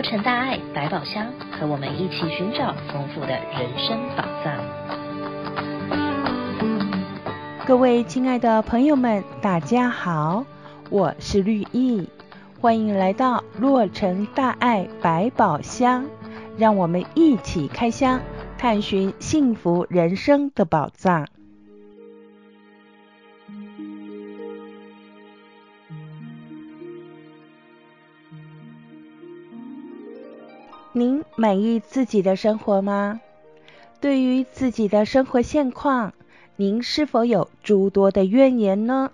洛城大爱百宝箱，和我们一起寻找丰富的人生宝藏。各位亲爱的朋友们，大家好，我是绿意，欢迎来到洛城大爱百宝箱，让我们一起开箱，探寻幸福人生的宝藏。您满意自己的生活吗？对于自己的生活现况，您是否有诸多的怨言呢？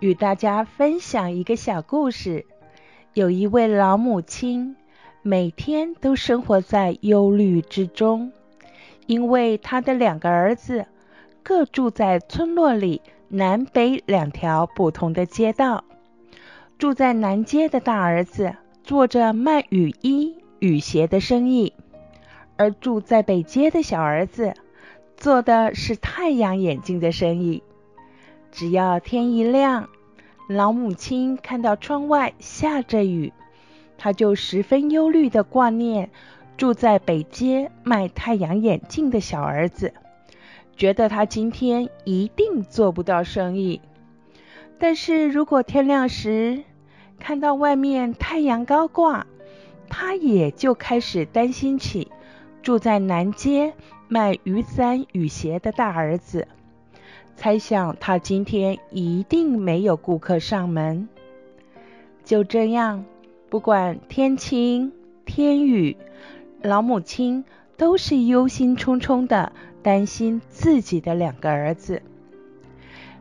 与大家分享一个小故事。有一位老母亲，每天都生活在忧虑之中，因为她的两个儿子各住在村落里南北两条不同的街道。住在南街的大儿子做着卖雨衣。雨鞋的生意，而住在北街的小儿子做的是太阳眼镜的生意。只要天一亮，老母亲看到窗外下着雨，她就十分忧虑地挂念住在北街卖太阳眼镜的小儿子，觉得他今天一定做不到生意。但是如果天亮时看到外面太阳高挂，他也就开始担心起住在南街卖雨伞、雨鞋的大儿子，猜想他今天一定没有顾客上门。就这样，不管天晴天雨，老母亲都是忧心忡忡的担心自己的两个儿子。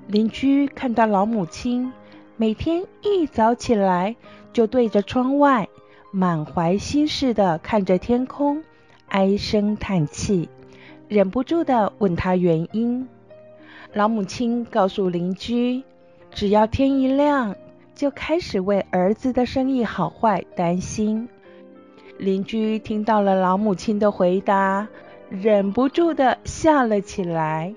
邻居看到老母亲每天一早起来就对着窗外。满怀心事地看着天空，唉声叹气，忍不住地问他原因。老母亲告诉邻居，只要天一亮，就开始为儿子的生意好坏担心。邻居听到了老母亲的回答，忍不住地笑了起来。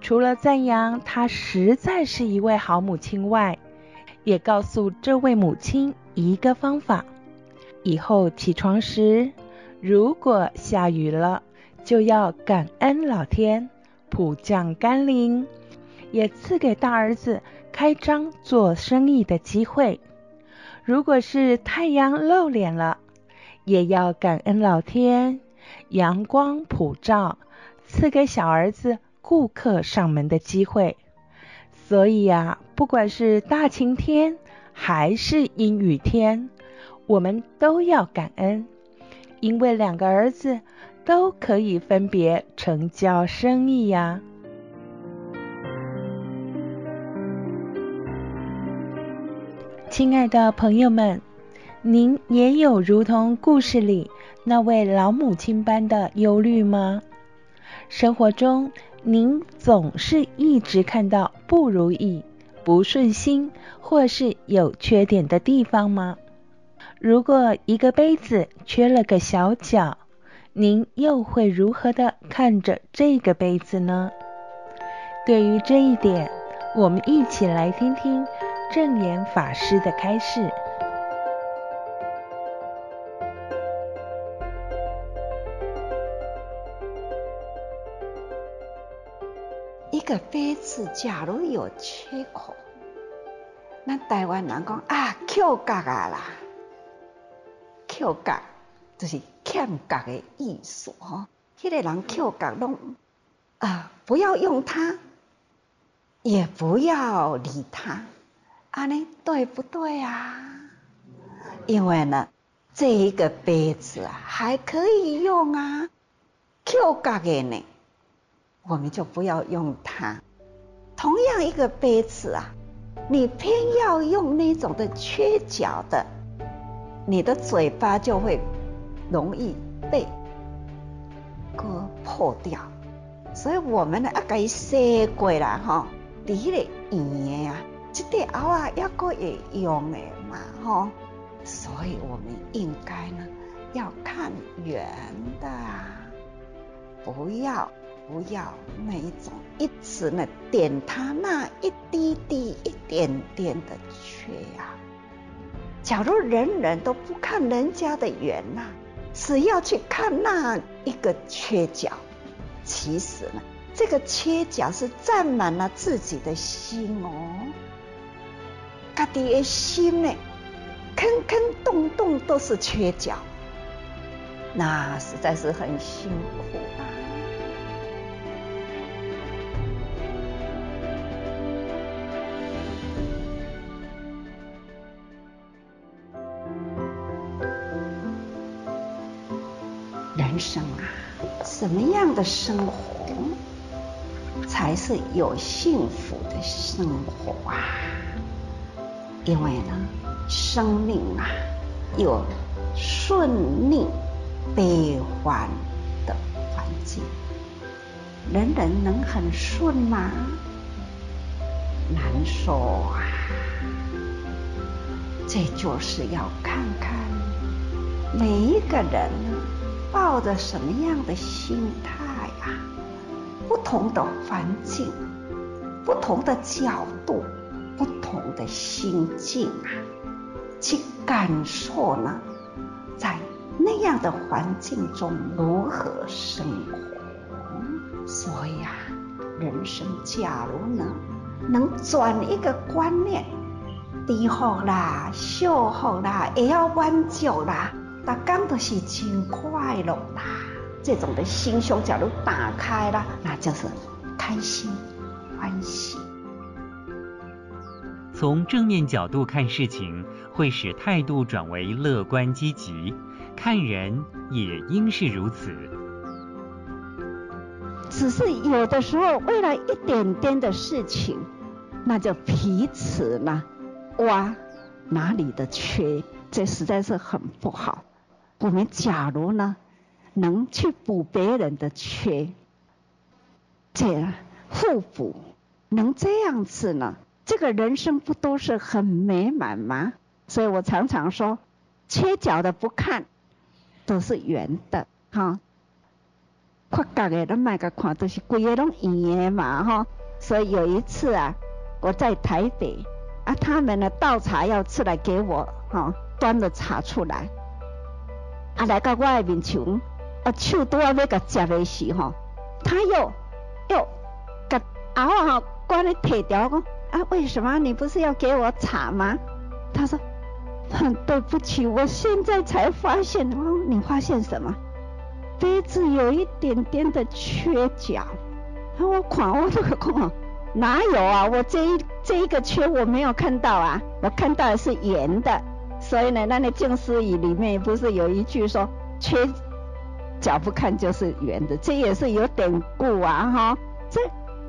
除了赞扬她实在是一位好母亲外，也告诉这位母亲一个方法。以后起床时，如果下雨了，就要感恩老天普降甘霖，也赐给大儿子开张做生意的机会。如果是太阳露脸了，也要感恩老天阳光普照，赐给小儿子顾客上门的机会。所以呀，不管是大晴天还是阴雨天，我们都要感恩，因为两个儿子都可以分别成交生意呀。亲爱的朋友们，您也有如同故事里那位老母亲般的忧虑吗？生活中，您总是一直看到不如意、不顺心或是有缺点的地方吗？如果一个杯子缺了个小角，您又会如何的看着这个杯子呢？对于这一点，我们一起来听听证严法师的开示。一个杯子假如有缺口，那台湾人讲啊，扣角啊啦。扣角就是欠角的意思哈，迄个人扣角拢啊，不要用它，也不要理它，安尼对不对啊？因为呢，这一个杯子啊还可以用啊，扣角的呢，我们就不要用它。同样一个杯子啊，你偏要用那种的缺角的。你的嘴巴就会容易被割破掉，所以我们呢要给洗过啦哈，第一个圆的呀，这对后啊要过会用的嘛哈，所以我们应该呢要看圆的，不要不要那一种一直呢点它那一滴滴一点点的缺呀、假如人人都不看人家的缘呐、啊，只要去看那一个缺角，其实呢，这个缺角是占满了自己的心哦。家己的心呢，坑坑洞洞都是缺角，那实在是很辛苦啊。什么样的生活才是有幸福的生活啊？因为呢，生命啊，有顺逆悲欢的环境，人人能很顺吗？难说啊。这就是要看看每一个人抱着什么样的心态啊，不同的环境，不同的角度。不同的心境啊，去感受呢，在那样的环境中如何生活。所以啊，人生假如呢，能转一个观念，低后啦、秀后啦、也要满足啦，大家都是真快乐啦。这种的心胸假如打开了，那就是开心欢喜。从正面角度看事情，会使态度转为乐观积极；看人也应是如此。只是有的时候，为了一点点的事情，那就彼此呢挖哪里的缺，这实在是很不好。我们假如呢，能去补别人的缺，这样互补，能这样子呢？这个人生不都是很美满吗？所以我常常说，缺角的不看，都是圆的，哈。缺角的都买个看，都是规个拢圆的嘛，哈。所以有一次啊，我在台北，啊，他们呢倒茶要出来给我，哈，端了茶出来，啊，来到我的面前，啊，手都要那个夹的时吼，他又又个熬啊，关的铁条讲。啊，为什么你不是要给我茶吗？他说，很对不起，我现在才发现。哦，你发现什么？杯子有一点点的缺角。啊我狂我这个空，哪有啊？我这一这一个缺我没有看到啊，我看到的是圆的。所以呢，那那静思语里面不是有一句说，缺角不看就是圆的，这也是有典故啊，哈，这。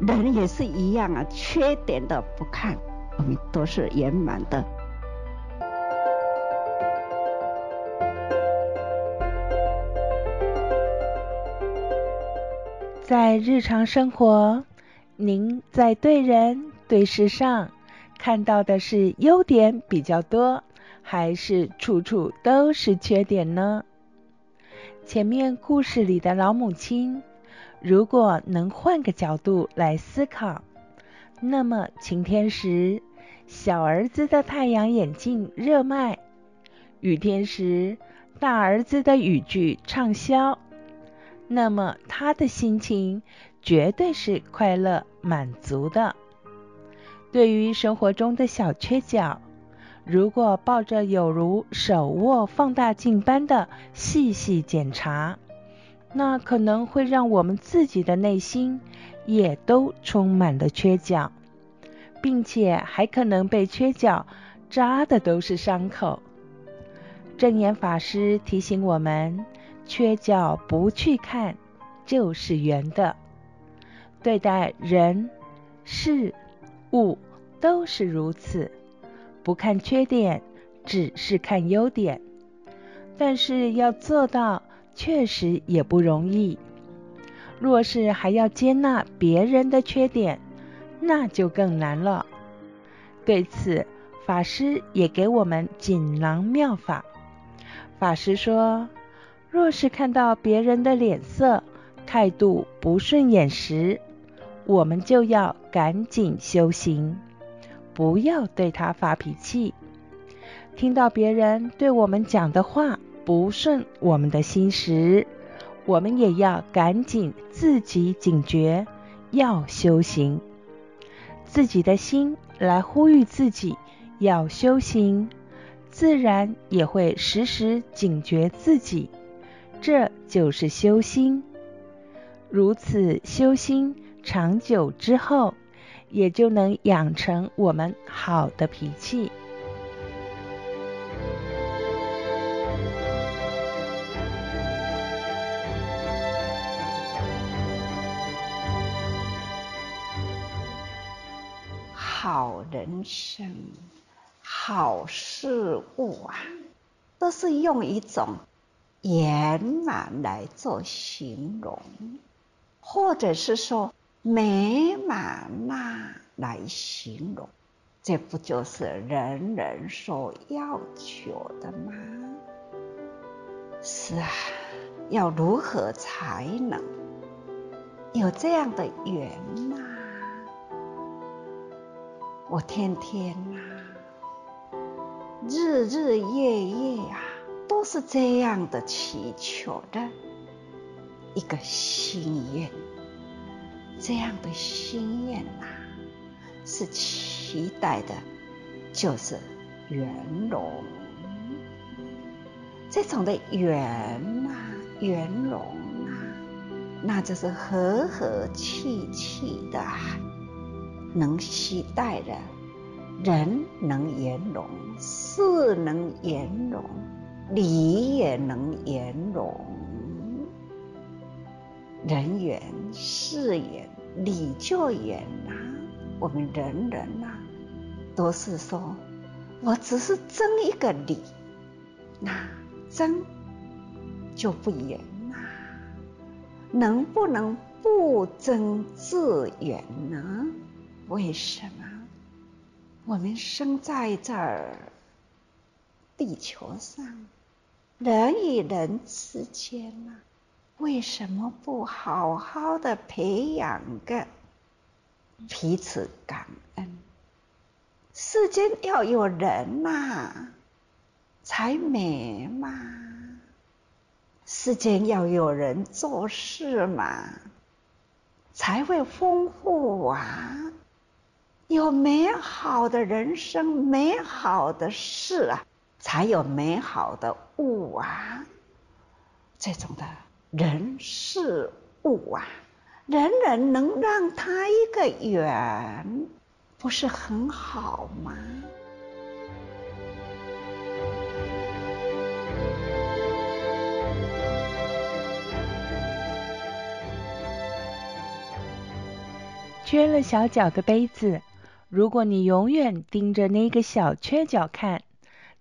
人也是一样啊，缺点的不看，我们都是圆满的。在日常生活，您在对人对事上看到的是优点比较多，还是处处都是缺点呢？前面故事里的老母亲。如果能换个角度来思考，那么晴天时，小儿子的太阳眼镜热卖；雨天时，大儿子的雨具畅销。那么他的心情绝对是快乐满足的。对于生活中的小缺角，如果抱着有如手握放大镜般的细细检查，那可能会让我们自己的内心也都充满了缺角，并且还可能被缺角扎的都是伤口。证严法师提醒我们，缺角不去看就是圆的。对待人、事、物都是如此，不看缺点，只是看优点。但是要做到。确实也不容易。若是还要接纳别人的缺点，那就更难了。对此，法师也给我们锦囊妙法。法师说，若是看到别人的脸色、态度不顺眼时，我们就要赶紧修行，不要对他发脾气。听到别人对我们讲的话不顺我们的心时，我们也要赶紧自己警觉，要修行。自己的心来呼吁自己要修行，自然也会时时警觉自己。这就是修心。如此修心，长久之后，也就能养成我们好的脾气。好人生、好事物啊，都是用一种圆满来做形容，或者是说美满呐来形容，这不就是人人所要求的吗？是啊，要如何才能有这样的缘呢？我天天、啊，日日夜夜啊，都是这样的祈求的一个心愿。这样的心愿呐、是期待的，就是圆融。这种的圆啊，圆融啊，那就是和和气气的。能期待的，人能圆融，事能圆融，理也能圆融。人圆，事也，理就圆呐。我们人人呐，都是说，我只是争一个理，那争就不圆呐。能不能不争自圆呢？为什么我们生在这儿地球上，人与人之间呢？为什么不好好的培养个彼此感恩？世间要有人呐，才美嘛。世间要有人做事嘛，才会丰富啊。有美好的人生，美好的事啊，才有美好的物啊。这种的人事物啊，人人能让他一个圆，不是很好吗？缺了小角的杯子。如果你永远盯着那个小缺角看，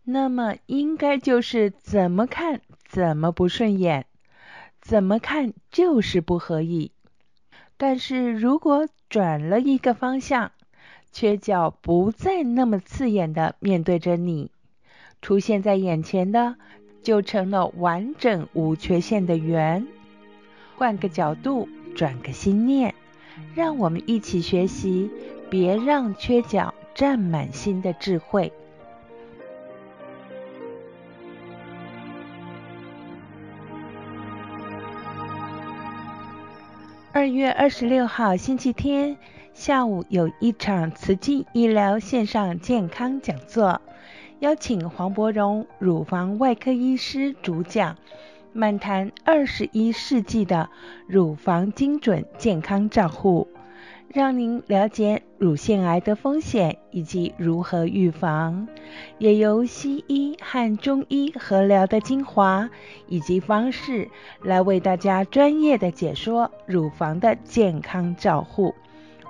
那么应该就是怎么看怎么不顺眼，怎么看就是不合意。但是如果转了一个方向，缺角不再那么刺眼的面对着你，出现在眼前的就成了完整无缺陷的圆。换个角度，转个心念，让我们一起学习。别让缺角占满心的智慧。二月二十六号星期天下午有一场慈济医疗线上健康讲座，邀请黄伯荣乳房外科医师主讲，漫谈二十一世纪的乳房精准健康照护。让您了解乳腺癌的风险以及如何预防，也由西医和中医合疗的精华以及方式来为大家专业的解说乳房的健康照护。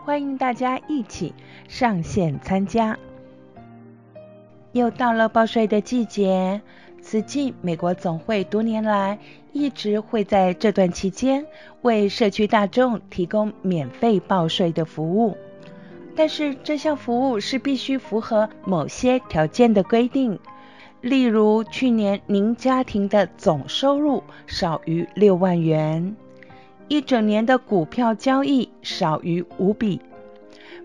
欢迎大家一起上线参加。又到了报税的季节。慈济美国总会多年来一直会在这段期间为社区大众提供免费报税的服务，但是这项服务是必须符合某些条件的规定，例如去年您家庭的总收入少于六万元，一整年的股票交易少于五笔，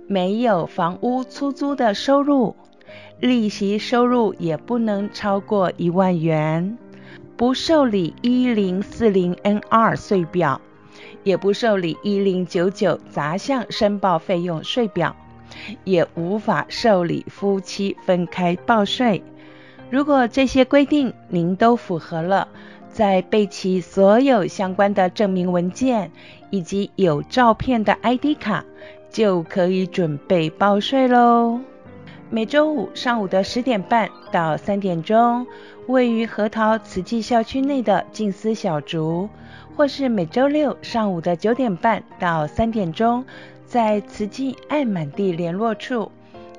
没有房屋出租的收入。利息收入也不能超过一万元，不受理一零四零 NR 税表，也不受理一零九九杂项申报费用税表，也无法受理夫妻分开报税。如果这些规定您都符合了，再备齐所有相关的证明文件以及有照片的 ID 卡，就可以准备报税喽。每周五上午的十点半到三点钟，位于核桃慈济校区内的静思小竹，或是每周六上午的九点半到三点钟，在慈济爱满地联络处，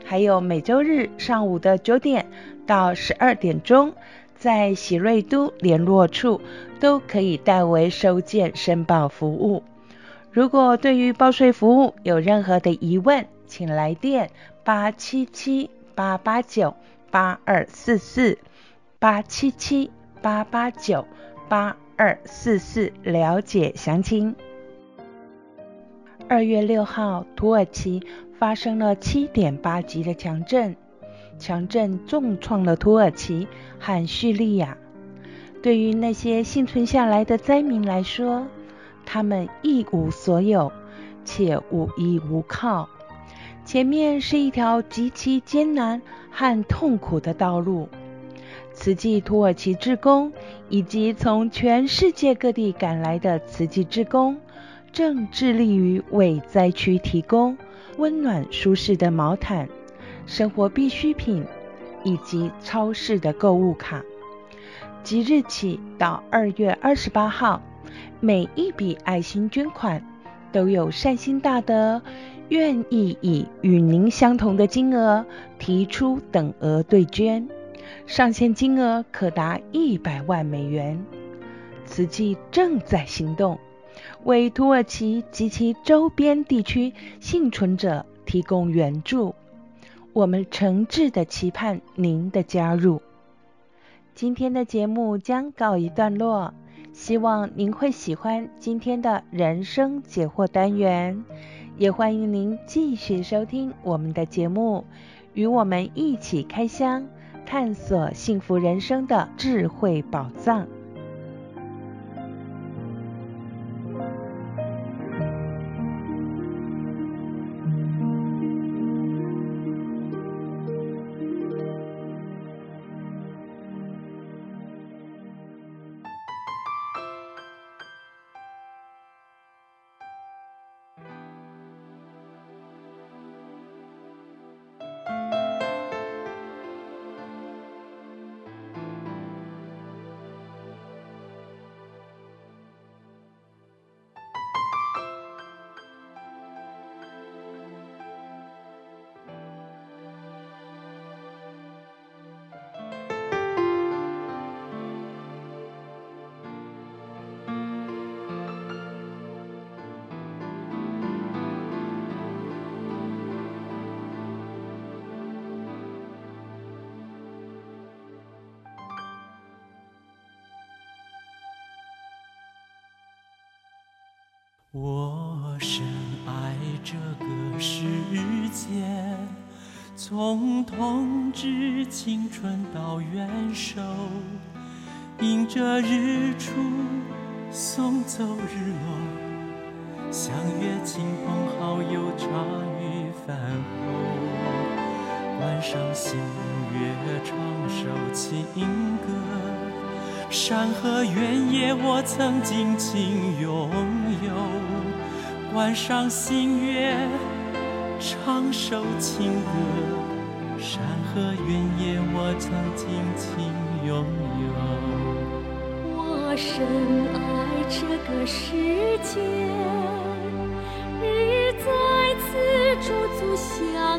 还有每周日上午的九点到十二点钟，在喜瑞都联络处，都可以代为收件申报服务。如果对于报税服务有任何的疑问，请来电八七七八八九八二四四八七七八八九八二四四了解详情。二月六号，土耳其发生了七点八级的强震，强震重创了土耳其和叙利亚。对于那些幸存下来的灾民来说，他们一无所有，且无依无靠。前面是一条极其艰难和痛苦的道路。慈济土耳其志工以及从全世界各地赶来的慈济志工，正致力于为灾区提供温暖舒适的毛毯、生活必需品以及超市的购物卡。即日起到二月二十八号，每一笔爱心捐款都有善心大德。愿意以与您相同的金额提出等额对捐，上限金额可达一百万美元。慈济正在行动，为土耳其及其周边地区幸存者提供援助。我们诚挚的期盼您的加入。今天的节目将告一段落，希望您会喜欢今天的人生解惑单元。也欢迎您继续收听我们的节目，与我们一起开箱，探索幸福人生的智慧宝藏。我深爱这个世界，从童稚青春到元首，迎着日出送走日落，相约亲朋好友茶余饭后，观赏星月唱首情歌，山河原野我曾尽情拥有。晚上星月，唱首情歌，山河原野我曾尽情拥有。我深爱这个世界，日日在此驻足相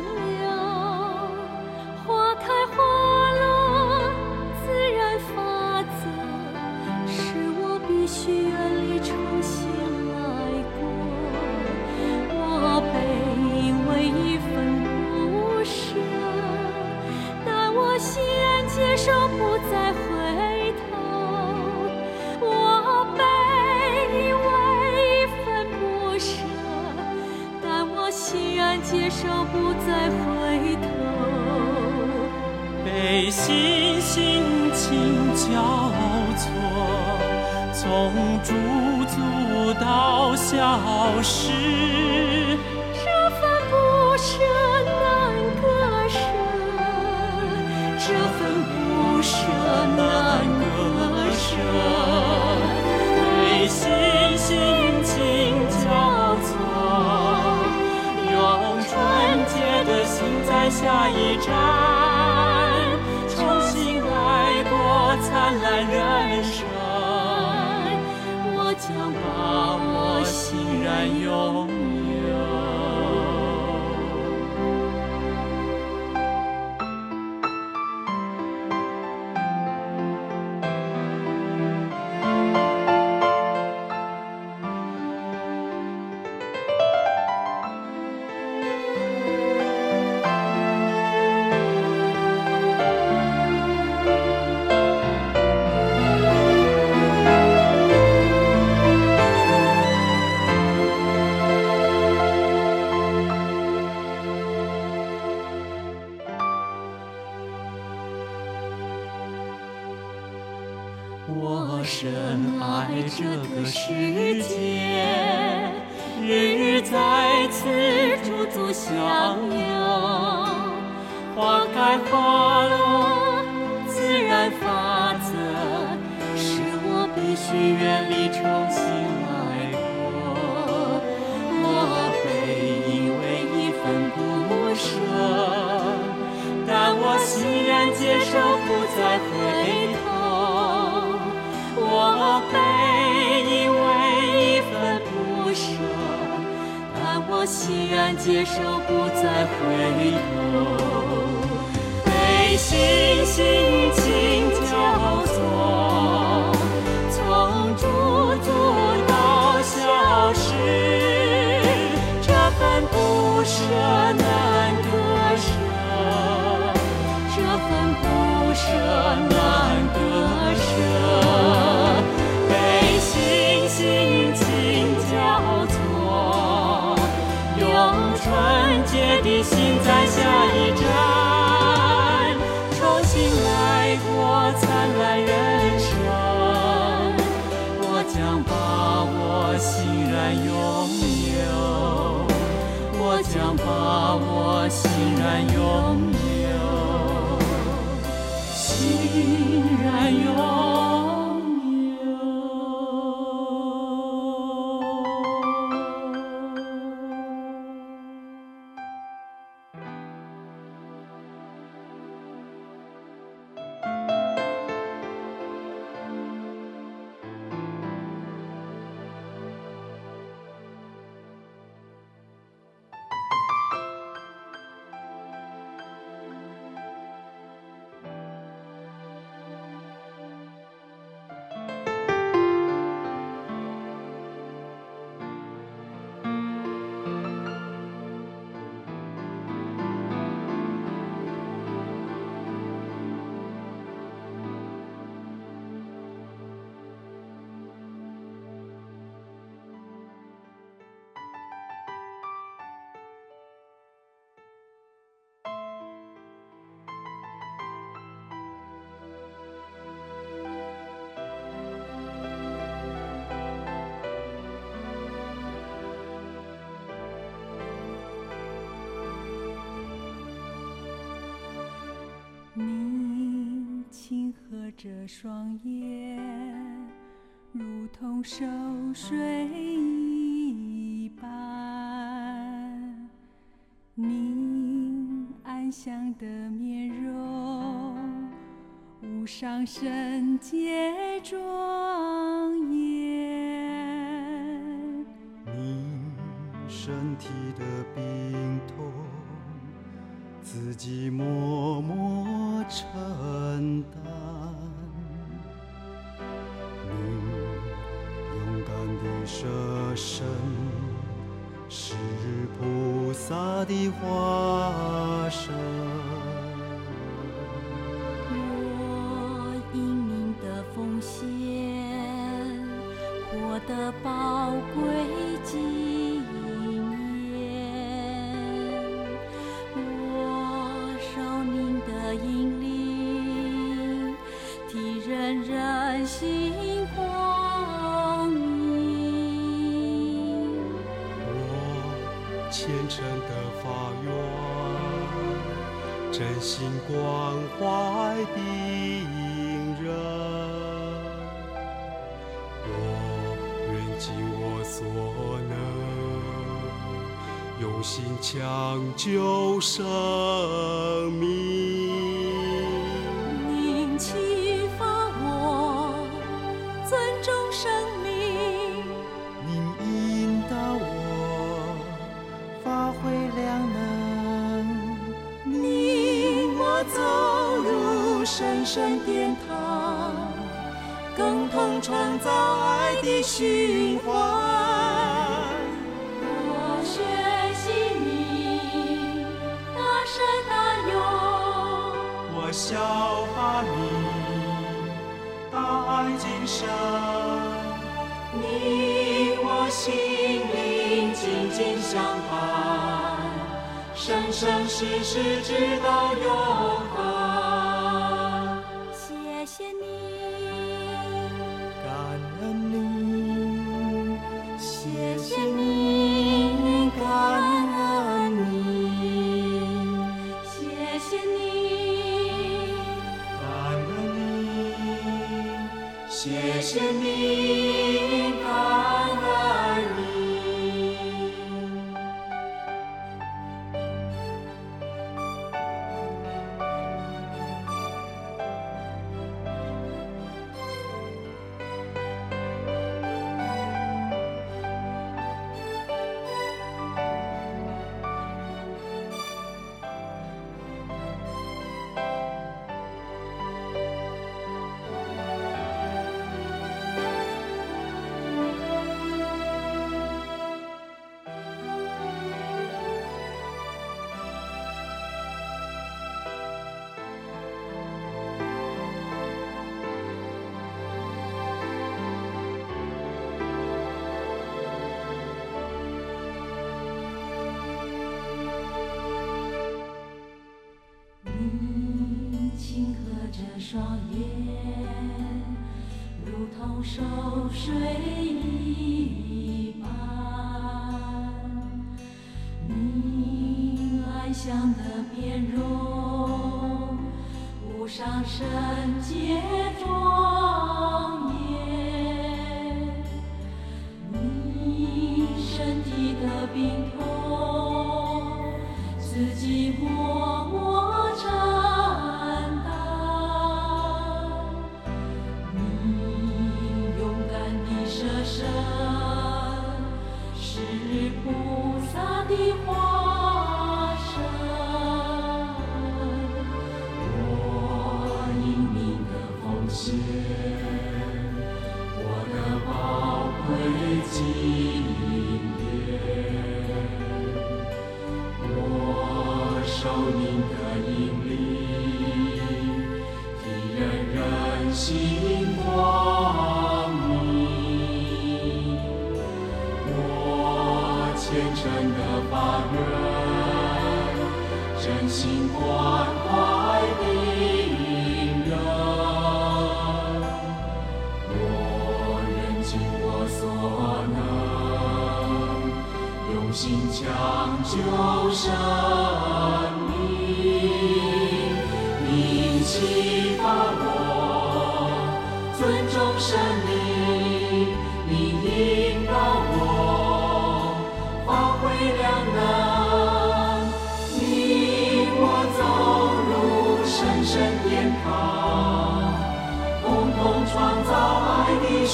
心交错，从驻足到消失。这份不舍难割舍，这份不舍难割舍，对心心情交错，用纯洁的心在下一站，回头，我本以为一份不舍，但我欣然接受，不再回头。背星星，轻脚步。然拥有，我将把我欣然拥有，欣然拥。这双眼如同熟睡一般，你安详的面容无上圣洁庄严，你身体的病痛自己默默承担。你勇敢的舍身是菩萨的化身。我英明的奉献获得宝贵虔诚的发愿，真心关怀病人，我愿尽我所能，用心抢救生命。神殿堂，共同创造爱的循环。我学习你，大舍大勇；我效法你，大爱今生。你我心灵紧紧相伴，生生世世直到永感恩你，感恩你。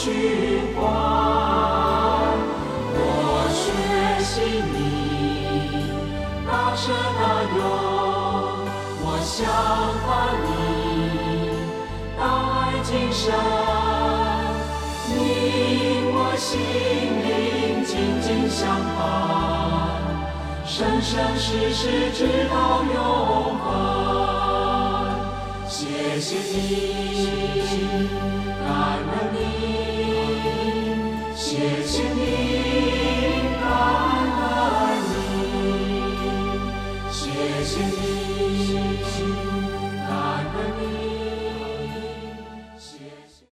循环我学习你大智大勇我想把你大爱今生你我心灵紧紧相伴生生世世直到永恒谢谢你感恩你谢谢你。